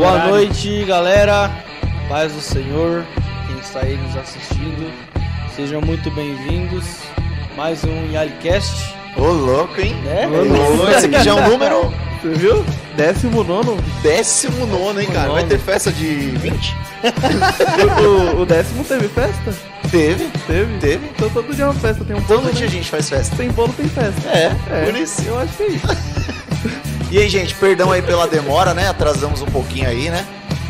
Boa horário. noite, galera. Paz do Senhor, quem está aí nos assistindo. Sejam muito bem-vindos. Mais um Yalicast, Ô, louco, hein? né? Ô, louco. Esse aqui já é um número Você viu? Décimo nono. décimo nono, hein, cara? Vai ter festa de 20? O, o décimo teve festa? Teve. Teve? Teve. Então todo dia é uma festa. Tem um bolo, Todo dia né? a gente faz festa. Tem bolo, tem festa. É, É, por isso. Eu acho que é isso. E aí, gente, perdão aí pela demora, né? Atrasamos um pouquinho aí, né?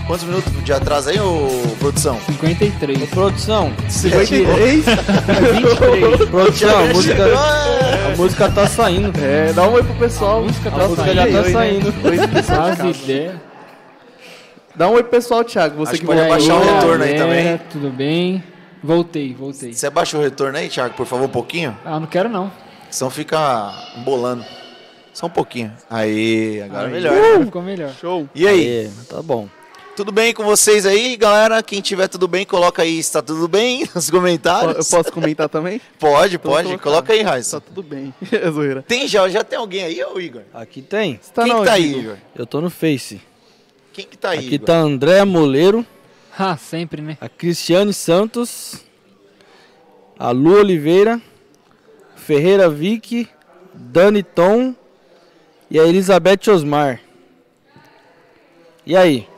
Quantos minutos de atraso aí, ô produção? 53. Ô, produção, 53? 23. produção, a música, Ah, a música tá saindo. É, dá um oi pro pessoal. A música tá A música já tá Oi, né? saindo. Pessoal, As Thiago. ideias. Dá um oi pro pessoal, Thiago. Você Acho que pode vai abaixar o galera, retorno aí também. Tudo bem? Voltei, voltei. Você abaixa o retorno aí, Thiago, por favor, um pouquinho? Ah, não quero não. Senão fica embolando. Só um pouquinho. Aí, agora Aí, melhor. agora Ficou melhor. Show. E aí, Aê, tá bom. tudo bem com vocês aí, galera? Quem tiver tudo bem, coloca aí, está tudo bem nos Po- Eu comentários. posso comentar também? Pode, Então pode. Coloca aí, Tá Raíssa. tudo bem. É zoeira. Tem já, já tem alguém aí, ô Igor? Aqui tem. Você tá Quem que tá aí, Igor? Eu tô no Face. Quem que tá aí, Aqui Igor? tá André Moleiro, Ah, sempre, né? a Cristiane Santos, a Lu Oliveira, Ferreira Vicky, Dani Tom e a Elizabeth Osmar. E aí?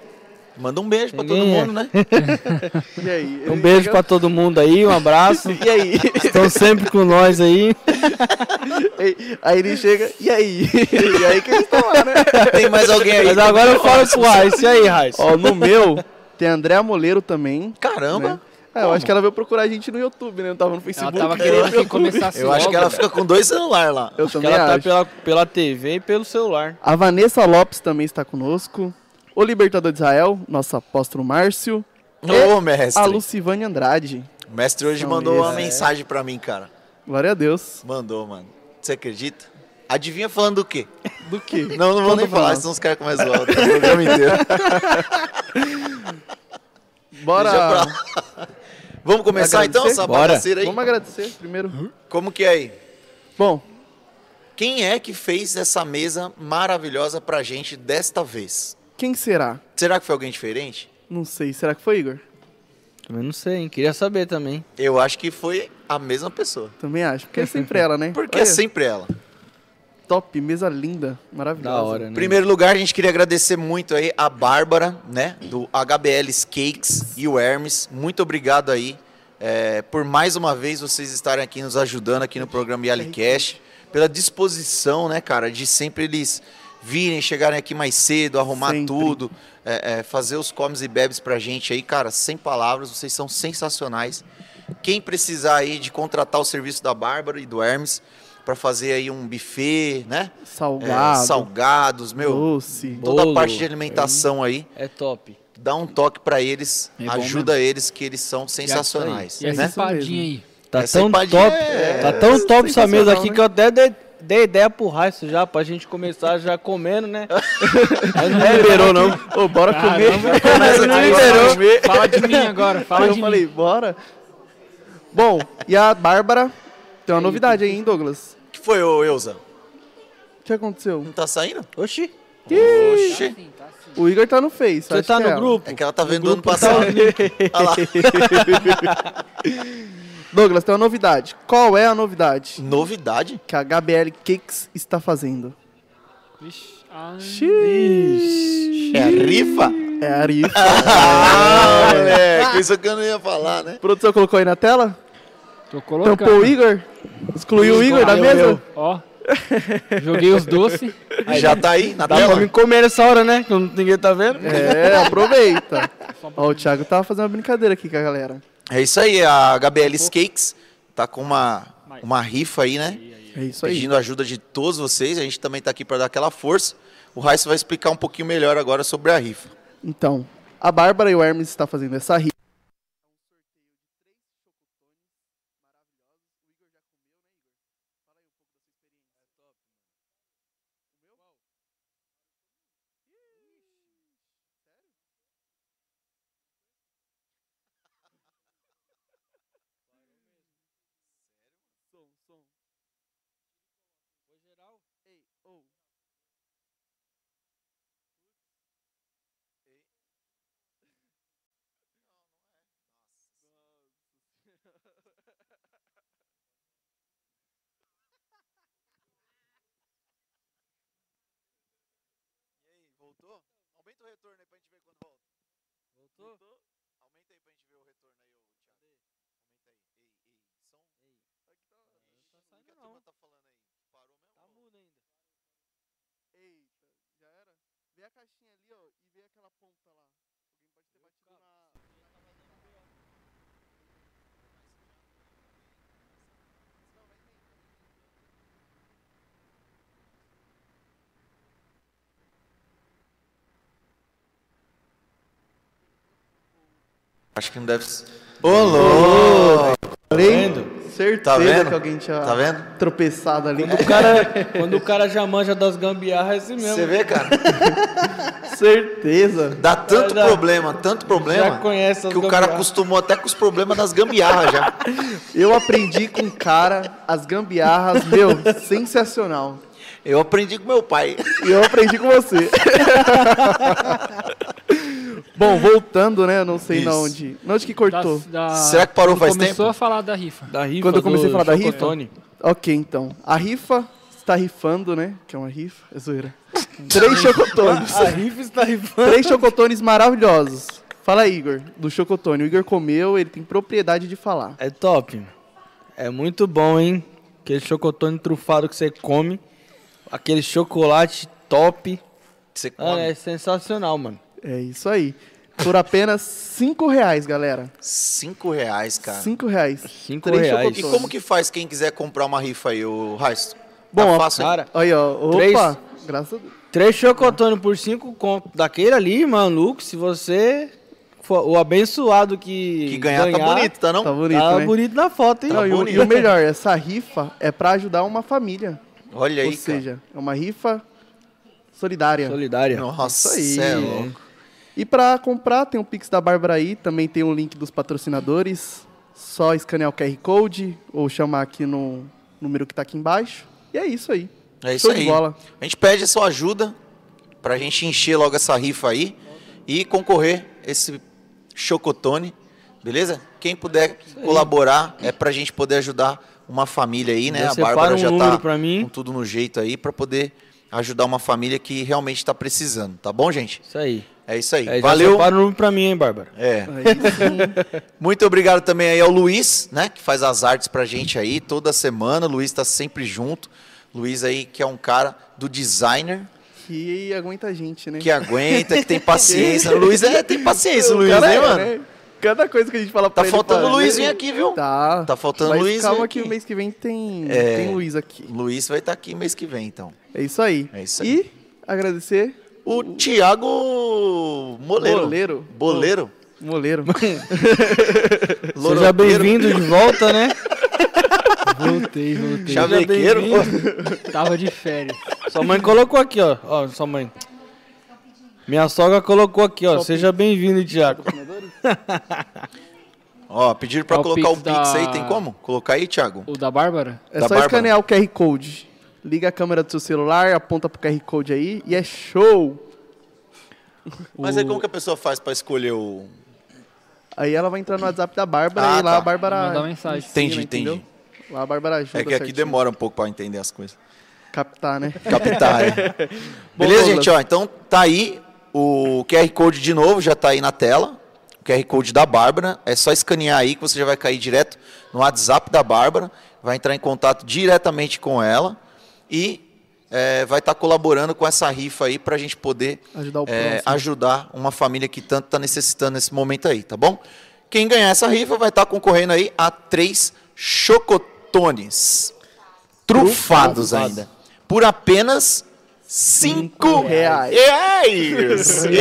Manda um beijo pra todo é. mundo, né? E aí? Um beijo pra todo mundo aí, um abraço. E aí? Estão sempre com nós aí. Aí ele chega, e aí? E aí que eles estão lá, né? Tem mais alguém aí? Mas agora eu falo pro Raiz. E aí, Raiz? Ó, no meu, tem a Andréa Moleiro também. Caramba. né? É, eu acho que ela veio procurar a gente no YouTube, né? Não tava no Ela Facebook. tava né? querendo que começasse Eu acho logo, que ela fica com dois celulares lá. Eu Que também ela tá acho. pela, pela TV e pelo celular. A Vanessa Lopes também está conosco. O Libertador de Israel, nosso apóstolo Márcio. Ô, A mestre. Lucivane Andrade. O mestre hoje São mandou uma mensagem pra mim, cara. Glória a Deus. Mandou, mano. Você acredita? Adivinha falando do quê? Do que? Não, não vou nem falar, nós. senão os caras começam a zoar o programa inteiro. Bora. Vamos começar então essa Bora. bagaceira aí? Vamos agradecer primeiro. Como que é aí? Bom, Quem é que fez essa mesa maravilhosa pra gente desta vez? quem será? Será que foi alguém diferente? Não sei. Será que foi Igor? Também não sei, hein? Queria saber também. Eu acho que foi a mesma pessoa. Também acho. Porque é sempre ela, né? Porque Olha, é sempre ela. Top, mesa linda, maravilhosa. Da hora, né? Em primeiro lugar, a gente queria agradecer muito aí a Bárbara, né, do HBL Cakes e o Hermes. Muito obrigado aí é, por mais uma vez vocês estarem aqui nos ajudando aqui no programa Yalicast, pela disposição, né, cara, de sempre eles virem, chegarem aqui mais cedo, arrumar Sempre. tudo, é, é, fazer os comes e bebes pra gente aí, cara, sem palavras, vocês são sensacionais. Quem precisar aí de contratar o serviço da Bárbara e do Hermes para fazer aí um buffet, né? É, Salgado. salgados, meu, Doce. toda a Bolo, parte de alimentação aí, É top. dá um toque pra eles, É ajuda eles que eles são sensacionais, E essa né? espadinha aí? Tá Essa tão empadinha top. é- Tá tão top essa mesa aqui né? que eu até dei, dei ideia pro Raiz já, pra gente começar já comendo, né? Não liberou, não. Ô, bora comer. Não liberou. Fala de mim agora, fala Aí eu de falei, mim. bora. Bom, e a Bárbara tem uma novidade aí, hein, Douglas? O que foi, ô Euza? O que aconteceu? Não tá saindo? Oxi, Oxi, O Igor tá no Face. você acho tá que é no ela. grupo? é que ela tá vendo No ano tá passado. o link. Olha lá. Douglas, tem uma novidade. Qual é a novidade Novidade? que a HBL Cakes está fazendo? Vixe, Xiii. É a rifa? É a Arifa. Ah, moleque, isso que eu não ia falar, né? Produção colocou aí na tela? Tô colocando. Tampou o Igor? Excluiu o Igor da Eu, mesa? eu. Ó, joguei os doces. Já tá aí, na Dá pra tela? me comer nessa hora, né? Que ninguém tá vendo. É, aproveita. Ó, o Thiago tava fazendo uma brincadeira aqui com a galera. É isso aí, a HBL Cakes tá com uma, uma rifa aí, né? É isso aí. Pedindo ajuda de todos vocês. A gente também tá aqui para dar aquela força. O Raíssa vai explicar um pouquinho melhor agora sobre a rifa. Então, a Bárbara e o Hermes estão fazendo essa rifa. Voltou? Aumenta o retorno aí pra gente ver quando volta. Voltou? Aumenta aí pra gente ver o retorno aí, ô Thiago. Aumenta aí. Ei, ei, som. Ei. Tá O que a saindo turma não. tá falando aí? Parou mesmo? Tá mudo ainda. Eita, já era? Vê a caixinha ali, ó, e vê aquela ponta lá. Alguém pode ter batido na. Acho que não deve ser. Ô, louco! Falei, vendo? certeza Tá vendo? que alguém tinha Tá vendo? tropeçado ali. O cara, quando o cara já manja das gambiarras, é assim mesmo. Você vê, cara? certeza. Dá tanto Dá- problema, tanto problema, Já conhece as que o cara acostumou até com os problemas das gambiarras já. Eu aprendi com o cara as gambiarras, meu, sensacional. Eu aprendi com meu pai. E eu aprendi com você. Bom, voltando, né? Eu não sei na Isso. onde. Na onde que cortou? Da- da- Será que parou quando faz começou tempo? a falar da rifa. Da rifa Quando eu comecei a falar da rifa? Chocotone. Ok, então. A rifa está rifando, né? Que é uma rifa. É zoeira. Três chocotones. A rifa está rifando. Três chocotones maravilhosos. Fala, Igor, do chocotone. O Igor comeu, ele tem propriedade de falar. É top. É muito bom, hein? Aquele chocotone trufado que você come. Aquele chocolate top. Você Mano, come é sensacional, mano. É isso aí. Por apenas cinco reais, galera. cinco reais, cara. Cinco reais. Cinco Três reais. E como que faz quem quiser comprar uma rifa aí, o Raisto? Bom, tá fácil? Cara, Aí, ó. Opa. Três. Graças a Deus. três chocotones por cinco conto. Daquele ali, maluco, se você for o abençoado que, que ganhar, tá bonito, tá não? Tá bonito, Tá né? bonito na foto, hein? Não, e, o, bonito. o melhor, essa rifa é pra ajudar uma família. Olha aí, Ou seja, é uma rifa solidária. Solidária. Nossa, Isso aí. cê é louco. E pra comprar, tem o Pix da Bárbara aí, também tem o link dos patrocinadores. Só escanear o QR Code ou chamar aqui no número que tá aqui embaixo. E é isso aí. É isso Show aí. de bola. A gente pede a sua ajuda pra gente encher logo essa rifa aí e concorrer esse chocotone, beleza? Quem puder colaborar é pra gente poder ajudar uma família aí, né? A Bárbara um já tá mim. com tudo no jeito aí pra poder ajudar uma família que realmente está precisando, tá bom, gente? Isso aí. É isso aí. É, Valeu. separa o número pra mim, hein, Bárbara. É. Aí. Muito obrigado também aí ao Luiz, né, que faz as artes pra gente aí toda semana. O Luiz tá sempre junto. Luiz aí que é um cara do designer que aguenta a gente, né? que aguenta, que tem paciência. O Luiz é, tem paciência, o Luiz, cara né, é, mano? né? Cada coisa que a gente fala pra Tá ele faltando o fazer- Luizinho aqui, viu? Tá. Tá faltando Mas o Luiz calma aqui. que o mês que vem tem, É. tem Luiz aqui. Luiz vai estar aqui mês que vem, então. É isso aí. É isso aí. E agradecer O Thiago Moleiro. Boleiro. Boleiro. Moleiro. Seja bem-vindo de volta, né? Voltei, voltei. Chavequeiro. bem-vindo. Tava de férias. Sua mãe colocou aqui, ó. Ó, sua mãe. Minha sogra colocou aqui, ó. Seja bem-vindo, Tiago. Ó, pediram pra Ó, o colocar o Pix Pix aí, da- tem como? Colocar aí, Thiago? O da Bárbara? É Da só Bárbara. escanear o QR Code. Liga a câmera do seu celular, aponta pro QR Code aí e é show. Mas o... aí como que a pessoa faz pra escolher o... Aí ela vai entrar no WhatsApp da Bárbara Ah, e lá tá. a Bárbara. Mandar mensagem. ensina, Entendi, entendeu? entendi. Lá a Bárbara ajuda. É que aqui certinho. demora um pouco pra entender as coisas. Captar, né? Captar, é. Beleza, gente? Ó, então tá aí o QR Code de novo, já tá aí na tela. O QR Code da Bárbara. É só escanear aí que você já vai cair direto no WhatsApp da Bárbara. Vai entrar em contato diretamente com ela. E é, vai estar colaborando com essa rifa aí pra gente poder Ajudar o é, ajudar uma família que tanto está necessitando nesse momento aí, tá bom? Quem ganhar essa rifa vai estar concorrendo aí a três chocotones trufados Trufados. ainda. Por apenas cinco reais. reais. Isso.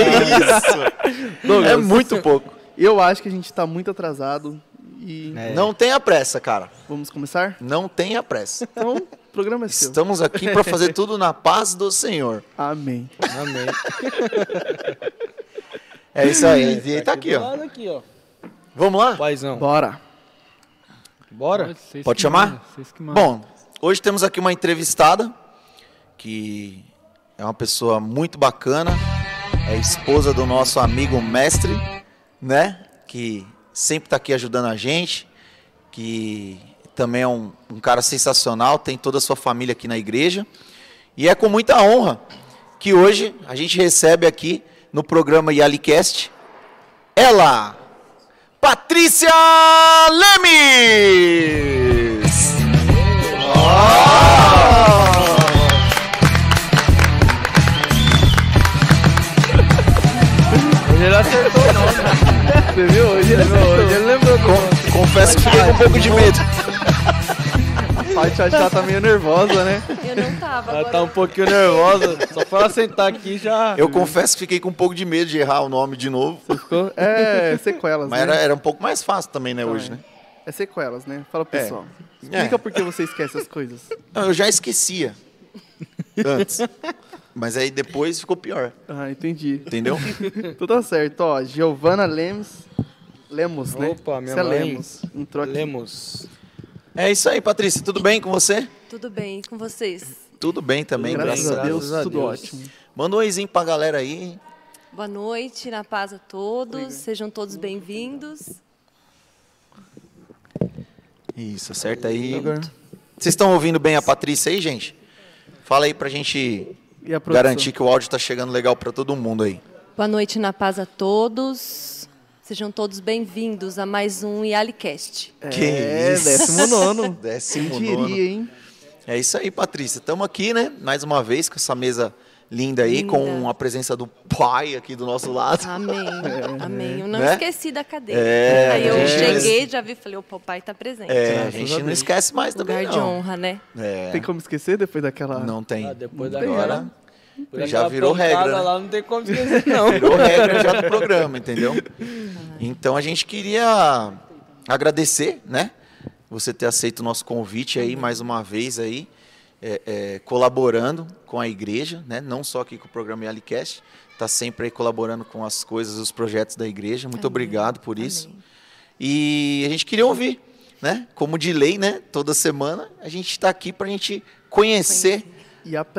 É Douglas, muito pouco. Eu acho que a gente tá muito atrasado e É. Não tenha pressa, cara. vamos começar? Não tenha pressa. Então, programa é seu. Estamos aqui para fazer tudo na paz do Senhor. Amém. Amém. É isso aí. E tá aqui, ó. lado aqui, ó. Vamos lá? Paizão. Bora. Bora? Vocês Pode chamar? Bom, hoje temos aqui uma entrevistada que é uma pessoa muito bacana, é esposa do nosso amigo mestre, né? Que sempre está aqui ajudando a gente, que também é um, um cara sensacional, tem toda a sua família aqui na igreja. E é com muita honra que hoje a gente recebe aqui no programa Yalicast ela, Patrícia Lemes! Hoje ele acertou o nome. Você viu? Hoje ele lembrou confesso que fiquei com um pouco de medo. A Paty já tá meio nervosa, né? Eu não tava. Ela agora tá um pouquinho nervosa. Só pra ela sentar aqui já. Eu confesso que fiquei com um pouco de medo de errar o nome de novo. Ficou? É, sequelas, Mas né? era, era um pouco mais fácil também, né, hoje, né? É sequelas, né? Fala pro É. pessoal. Explica É. por que você esquece as coisas. Não, eu já esquecia antes. Mas aí depois ficou pior, Ah, entendi. entendeu? Tudo tá certo, ó. Giovana Lemos. Lemos, né? Opa, minha Você é mãe. Lemos. Entrou aqui. Lemos. É isso aí, Patrícia. Tudo bem com você? Tudo bem e com vocês? Tudo bem também, Graças, graças, a a Deus. Graças a tudo Deus. ótimo. Manda um oizinho pra galera aí. Boa noite, na paz a todos. Sejam todos bem-vindos. Isso, acerta aí, Igor. Vocês estão ouvindo bem a Patrícia aí, gente? Fala aí pra gente E garantir que o áudio tá chegando legal pra todo mundo aí. Boa noite, na paz a todos. Sejam todos bem-vindos a mais um Yalicast. Que é, isso. décimo nono. Décimo Quem nono. diria, hein? É isso aí, Patrícia. Estamos aqui, né? Mais uma vez com essa mesa linda aí, Linda. com a presença do pai aqui do nosso lado. Amém. Amém. Eu não Né? esqueci da cadeira. É, Aí eu é. cheguei, já vi, falei, opa, o pai tá presente. É, a gente não esquece mais também, Lugar de não. honra, né? É, Tem como esquecer depois daquela. não tem. Ah, depois Agora daquela. Depois já daquela virou regra, né? lá, não tem como esquecer, não. virou regra já do programa, entendeu? Então a gente queria agradecer, né? Você ter aceito o nosso convite aí mais uma vez aí, é, é, colaborando com a igreja, né? Não só aqui com o programa Yalicast, está sempre aí colaborando com as coisas, os projetos da igreja. Muito Amém. obrigado por isso. Amém. E a gente queria ouvir, né? Como de lei, né? Toda semana a gente está aqui para a gente conhecer aprender.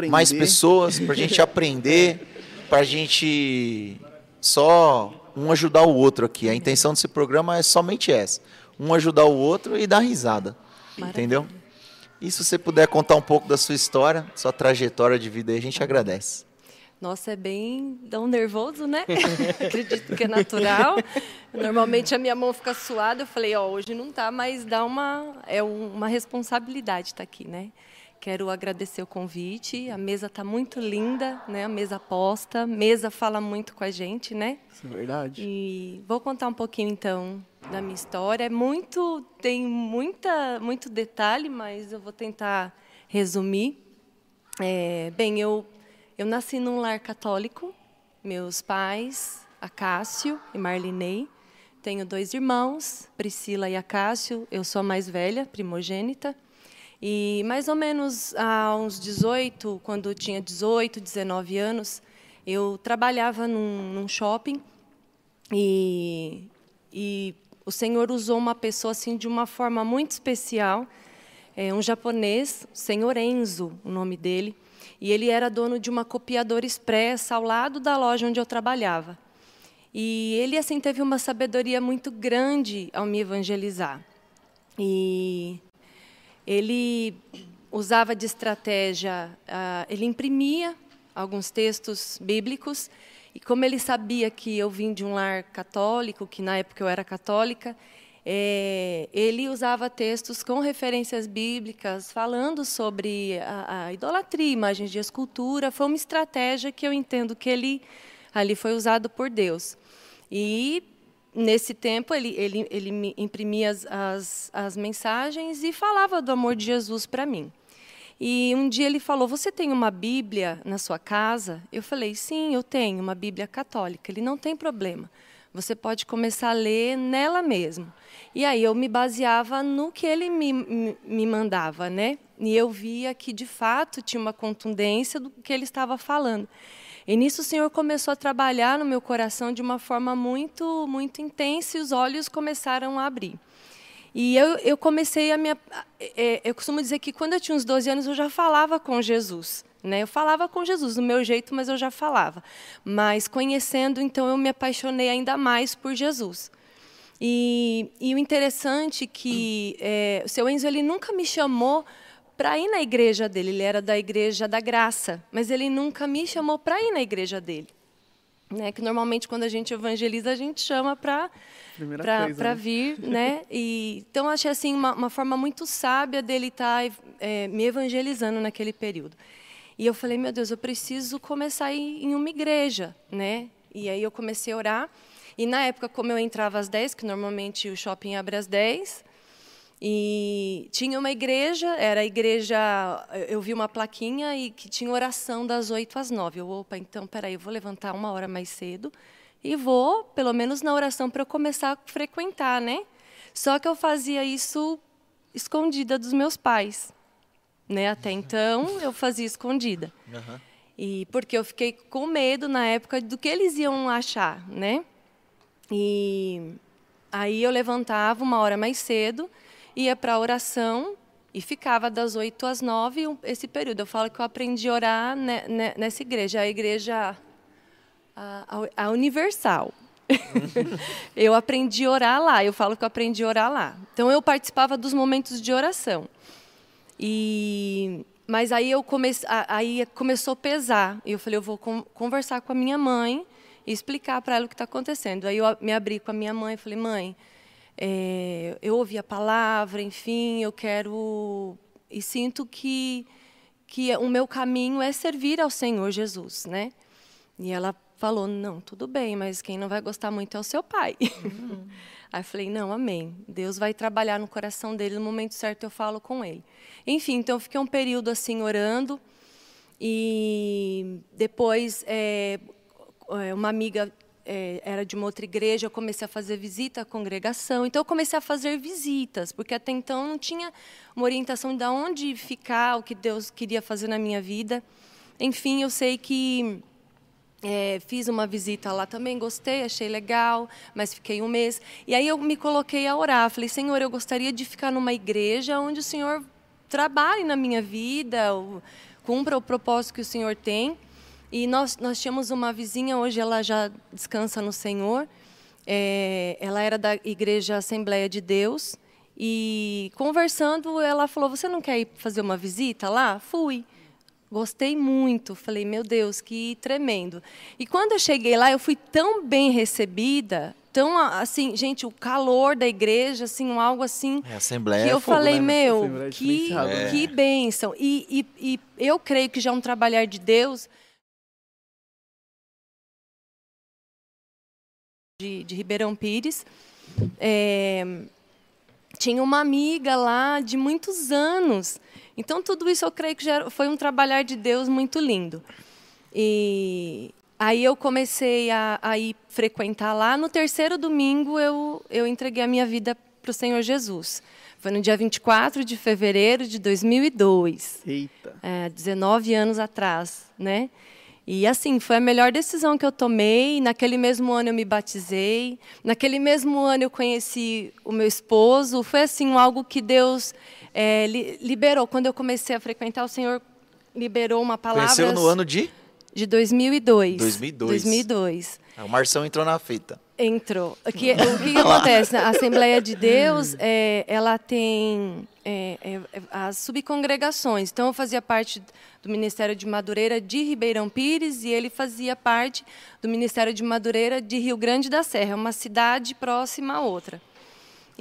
Mais pessoas, para a gente aprender, para a gente só um ajudar o outro aqui. A intenção desse programa é somente essa: um ajudar o outro e dar risada. Maravilha. Entendeu? E se você puder contar um pouco da sua história, sua trajetória de vida aí, a gente agradece. Nossa, é bem tão nervoso, né? Acredito que é natural. Normalmente a minha mão fica suada. Eu falei, ó, hoje não tá, mas dá uma é um- uma responsabilidade estar aqui, né? Quero agradecer o convite. A mesa tá muito linda, né? A mesa posta, mesa fala muito com a gente, né? Isso é verdade. E vou contar um pouquinho então da minha história. É muito, tem muita, muito detalhe, mas eu vou tentar resumir. É, bem, eu eu nasci num lar católico. Meus pais, Acácio e Marlinei. Tenho dois irmãos, Priscila e Acácio. Eu sou a mais velha, primogênita. E mais ou menos há uns 18, quando eu tinha 18, 19 anos, eu trabalhava num, num shopping e, e o Senhor usou uma pessoa assim de uma forma muito especial, é, um japonês, o Senhor Enzo, o nome dele, e ele era dono de uma copiadora expressa ao lado da loja onde eu trabalhava. E ele assim teve uma sabedoria muito grande ao me evangelizar. E ele usava de estratégia, ah, ele imprimia alguns textos bíblicos, e como ele sabia que eu vim de um lar católico, que na época eu era católica, eh, ele usava textos com referências bíblicas, falando sobre a, a idolatria, imagens de escultura. Foi uma estratégia que eu entendo que ele ali foi usado por Deus. E nesse tempo ele, ele, ele imprimia as, as, as mensagens e falava do amor de Jesus para mim. E um dia ele falou: Você tem uma Bíblia na sua casa? Eu falei: Sim, eu tenho uma Bíblia católica. Ele não tem problema. Você pode começar a ler nela mesmo. E aí eu me baseava no que ele me, me, me mandava, né? E eu via que de fato tinha uma contundência do que ele estava falando. E nisso o Senhor começou a trabalhar no meu coração de uma forma muito, muito intensa e os olhos começaram a abrir. E eu, eu comecei a minha. É, eu costumo dizer que quando eu tinha uns 12 anos eu já falava com Jesus. Né? Eu falava com Jesus do meu jeito, mas eu já falava. Mas conhecendo, então eu me apaixonei ainda mais por Jesus. E, e o interessante é que é, o seu Enzo ele nunca me chamou para ir na igreja dele. Ele era da igreja da graça, mas ele nunca me chamou para ir na igreja dele. Né, que normalmente quando a gente evangeliza a gente chama para para né? vir, né? E então achei assim uma, uma forma muito sábia dele estar é, me evangelizando naquele período. E eu falei, meu Deus, eu preciso começar a ir em uma igreja, né? E aí eu comecei a orar. E na época, como eu entrava às 10, que normalmente o shopping abre às 10, e tinha uma igreja, era a igreja, eu vi uma plaquinha e que tinha oração das 8 às 9. Eu, opa, então, peraí, eu vou levantar uma hora mais cedo e vou, pelo menos na oração, para eu começar a frequentar, né? Só que eu fazia isso escondida dos meus pais, né? Até então, eu fazia escondida. E porque eu fiquei com medo na época do que eles iam achar, né? E aí eu levantava uma hora mais cedo, ia para a oração e ficava das 8 às 9 um- esse período. Eu falo que eu aprendi a orar ne- ne- nessa igreja, a igreja a, a- Universal. eu aprendi a orar lá, eu falo que eu aprendi a orar lá. Então eu participava dos momentos de oração. E mas aí eu aí começou a pesar. E eu falei, eu vou con- conversar com a minha mãe e explicar para ela o que está acontecendo. Aí eu me abri com a minha mãe e falei, mãe, é, eu ouvi a palavra, enfim, eu quero e sinto que que o meu caminho é servir ao Senhor Jesus, né? E ela falou, não, tudo bem, mas quem não vai gostar muito é o seu pai. Aí eu falei, não, amém. Deus vai trabalhar no coração dele, no momento certo eu falo com ele. Enfim, então eu fiquei um período assim orando e depois é, é, uma amiga é, era de uma outra igreja, eu comecei a fazer visita à congregação. Então eu comecei a fazer visitas, porque até então não tinha uma orientação de onde ficar, o que Deus queria fazer na minha vida. Enfim, eu sei que é, fiz uma visita lá também, gostei, achei legal, mas fiquei um mês. E aí eu me coloquei a orar. Falei, Senhor, eu gostaria de ficar numa igreja onde o Senhor trabalhe na minha vida, cumpra o propósito que o Senhor tem. E nós, nós tínhamos uma vizinha, hoje ela já descansa no Senhor. É, ela era da igreja Assembleia de Deus. E conversando, ela falou: Você não quer ir fazer uma visita lá? Fui. Gostei muito. Falei, meu Deus, que tremendo. E quando eu cheguei lá, eu fui tão bem recebida, tão assim, gente, o calor da igreja, assim, um algo assim. É, Assembleia que é eu fogo, falei, né, meu, Assembleia que, né? que bênção. E, e, e eu creio que já é um trabalhar de Deus. De, de Ribeirão Pires. É, tinha uma amiga lá de muitos anos. Então, tudo isso eu creio que já foi um trabalhar de Deus muito lindo. E aí eu comecei a, a ir frequentar lá. No terceiro domingo, eu, eu entreguei a minha vida para o Senhor Jesus. Foi no dia 24 de fevereiro de 2002 Eita. é, 19 anos atrás, né? E assim, foi a melhor decisão que eu tomei. Naquele mesmo ano eu me batizei. Naquele mesmo ano eu conheci o meu esposo. Foi assim, algo que Deus é, li- liberou. Quando eu comecei a frequentar, o Senhor liberou uma palavra Conheceu no ano de. de 2002. 2002. 2002. Ah, O Marção entrou na fita. Entrou. O que, o que acontece? A Assembleia de Deus, é, ela tem é, é, é, as subcongregações. Então, eu fazia parte do Ministério de Madureira de Ribeirão Pires e ele fazia parte do Ministério de Madureira de Rio Grande da Serra, uma cidade próxima a outra.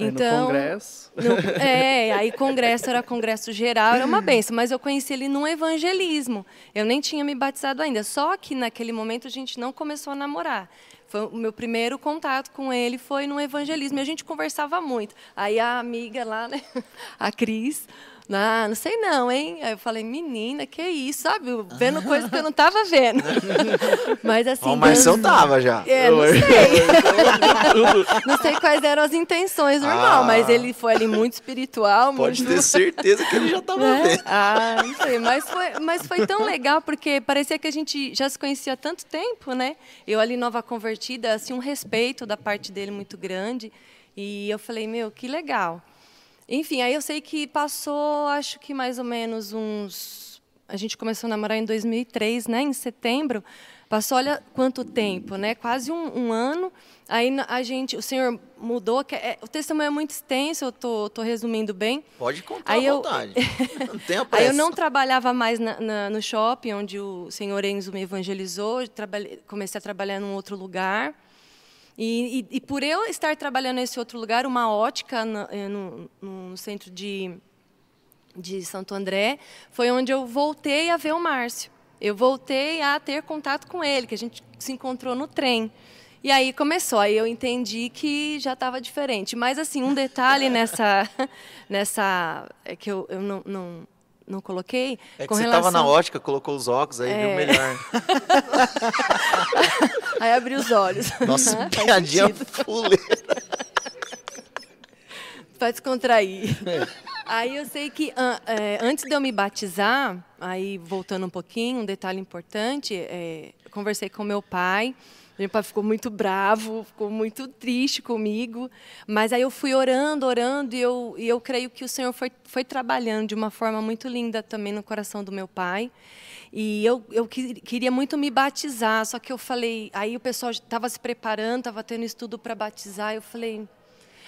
Aí Então, no congresso. no- é, aí congresso era congresso geral, era uma benção, mas eu conheci ele num evangelismo. Eu nem tinha me batizado ainda, só que naquele momento a gente não começou a namorar. Foi o meu primeiro contato com ele foi no evangelismo, e a gente conversava muito. Aí a amiga lá, né, a Cris, ah, não sei não, hein? Aí eu falei, menina, que isso, sabe? Vendo coisas que eu não estava vendo. Mas assim, Ó, o Marção Deus- tava já. é, não sei. não sei quais eram as intenções do irmão, Ah. mas ele foi ali muito espiritual. Pode muito, ter certeza que ele já tava né? vendo. Ah, não sei. Mas foi, mas foi tão legal, porque parecia que a gente já se conhecia há tanto tempo, né? Eu ali, nova convertida, assim, um respeito da parte dele muito grande. E eu falei, meu, que legal. Enfim, aí eu sei que passou, acho que mais ou menos uns a gente começou a namorar em 2003, né? Em setembro. Passou, olha quanto tempo, né? Quase um, um ano. Aí a gente, o senhor mudou. é- o testemunho é muito extenso, eu tô, tô resumindo bem. Pode contar Aí à eu- vontade. Não tenha pressa. Aí eu não trabalhava mais na- na- no shopping, onde o senhor Enzo me evangelizou. comecei a trabalhar num outro lugar. E, e- e por eu estar trabalhando nesse outro lugar, uma ótica eh, no, no centro de, de Santo André, foi onde eu voltei a ver o Márcio. Eu voltei a ter contato com ele, que a gente se encontrou no trem. E aí começou, aí eu entendi que já estava diferente. Mas, assim, um detalhe nessa. nessa é que eu, eu não, não, não coloquei. É que você relação... tava na ótica, colocou os óculos, aí viu É. melhor. Aí abri os olhos. Nossa, Faz piadinha fuleira. para descontrair. Aí eu sei que é, antes de eu me batizar, aí voltando um pouquinho, um detalhe importante, é, conversei com meu pai. Meu pai ficou muito bravo, ficou muito triste comigo. Mas aí eu fui orando, orando, e eu, e eu creio que o Senhor foi, foi trabalhando de uma forma muito linda também no coração do meu pai. E eu, eu que- queria muito me batizar, só que eu falei. Aí o pessoal estava se preparando, estava tendo estudo para batizar. Eu falei,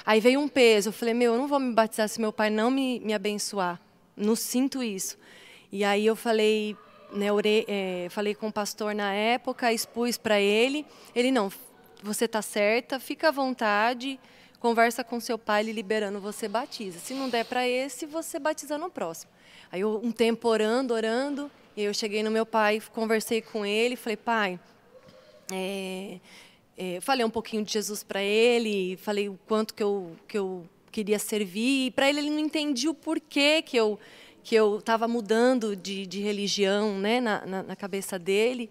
Aí veio um peso. Eu falei, meu, eu não vou me batizar se meu pai não me, me abençoar. Não sinto isso. E aí eu falei, né, orei, é, falei com o pastor na época, expus para ele. Ele, não, você está certa, fica à vontade, conversa com seu pai, ele liberando, você batiza. Se não der para esse, você batiza no próximo. Aí eu, um tempo orando, orando, e eu cheguei no meu pai, conversei com ele, falei, pai, é, é, falei um pouquinho de Jesus para ele, falei o quanto que eu, que eu queria servir. E para ele, ele não entendia o porquê que eu que eu estava mudando de, de religião né, na, na, na cabeça dele.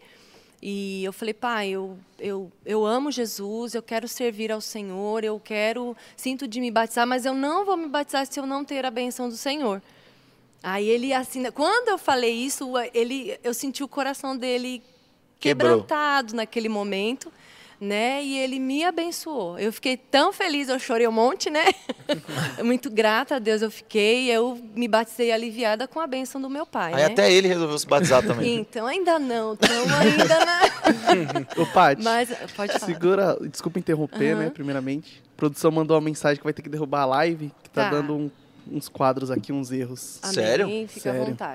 E eu falei, pai, eu, eu, eu amo Jesus, eu quero servir ao Senhor, eu quero, sinto de me batizar, mas eu não vou me batizar se eu não ter a benção do Senhor. Aí ele assim, quando eu falei isso, ele, eu senti o coração dele Quebrou. quebrantado naquele momento, né? E ele me abençoou. Eu fiquei tão feliz, eu chorei um monte, né? Muito grata a Deus eu fiquei. Eu me batizei aliviada com a bênção do meu pai. Aí né? até ele resolveu se batizar também. Então ainda não, estamos ainda na. Ô, Paty, Mas pode falar. segura. Desculpa interromper, Aham. né? Primeiramente. A produção mandou uma mensagem que vai ter que derrubar a live, que tá, Tá. dando um- uns quadros aqui, uns erros. Amém, Sério? Fica Sério. à vontade.